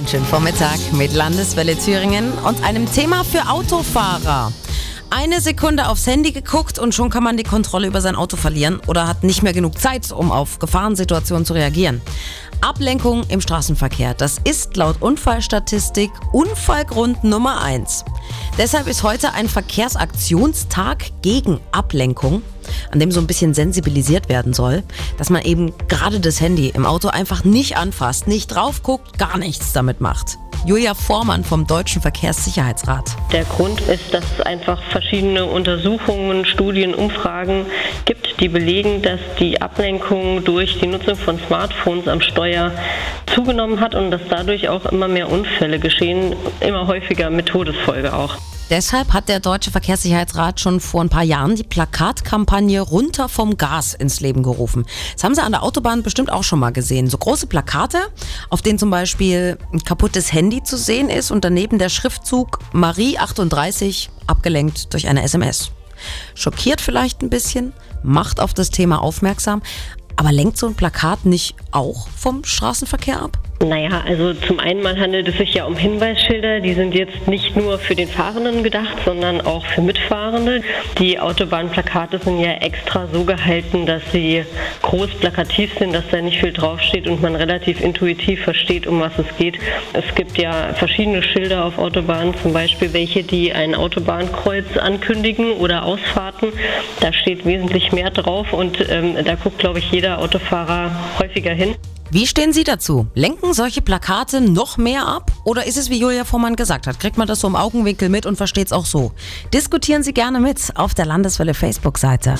Einen schönen Vormittag mit Landeswelle Thüringen und einem Thema für Autofahrer. Eine Sekunde aufs Handy geguckt und schon kann man die Kontrolle über sein Auto verlieren oder hat nicht mehr genug Zeit, um auf Gefahrensituationen zu reagieren. Ablenkung im Straßenverkehr, das ist laut Unfallstatistik Unfallgrund Nummer eins. Deshalb ist heute ein Verkehrsaktionstag gegen Ablenkung, an dem so ein bisschen sensibilisiert werden soll, dass man eben gerade das Handy im Auto einfach nicht anfasst, nicht drauf guckt, gar nichts damit macht. Julia Vormann vom Deutschen Verkehrssicherheitsrat. Der Grund ist, dass es einfach verschiedene Untersuchungen, Studien, Umfragen gibt, die belegen, dass die Ablenkung durch die Nutzung von Smartphones am Steuer zugenommen hat und dass dadurch auch immer mehr Unfälle geschehen, immer häufiger mit Todesfolge auch. Deshalb hat der Deutsche Verkehrssicherheitsrat schon vor ein paar Jahren die Plakatkampagne Runter vom Gas ins Leben gerufen. Das haben Sie an der Autobahn bestimmt auch schon mal gesehen. So große Plakate, auf denen zum Beispiel ein kaputtes Handy zu sehen ist und daneben der Schriftzug Marie 38 abgelenkt durch eine SMS. Schockiert vielleicht ein bisschen, macht auf das Thema aufmerksam, aber lenkt so ein Plakat nicht auch vom Straßenverkehr ab? Naja, also zum einen mal handelt es sich ja um Hinweisschilder, die sind jetzt nicht nur für den Fahrenden gedacht, sondern auch für Mitfahrende. Die Autobahnplakate sind ja extra so gehalten, dass sie groß plakativ sind, dass da nicht viel draufsteht und man relativ intuitiv versteht, um was es geht. Es gibt ja verschiedene Schilder auf Autobahnen, zum Beispiel welche, die ein Autobahnkreuz ankündigen oder Ausfahrten. Da steht wesentlich mehr drauf und ähm, da guckt, glaube ich, jeder Autofahrer häufiger hin. Wie stehen Sie dazu? Lenken solche Plakate noch mehr ab? Oder ist es, wie Julia Vormann gesagt hat, kriegt man das so im Augenwinkel mit und versteht es auch so? Diskutieren Sie gerne mit auf der Landeswelle Facebook-Seite.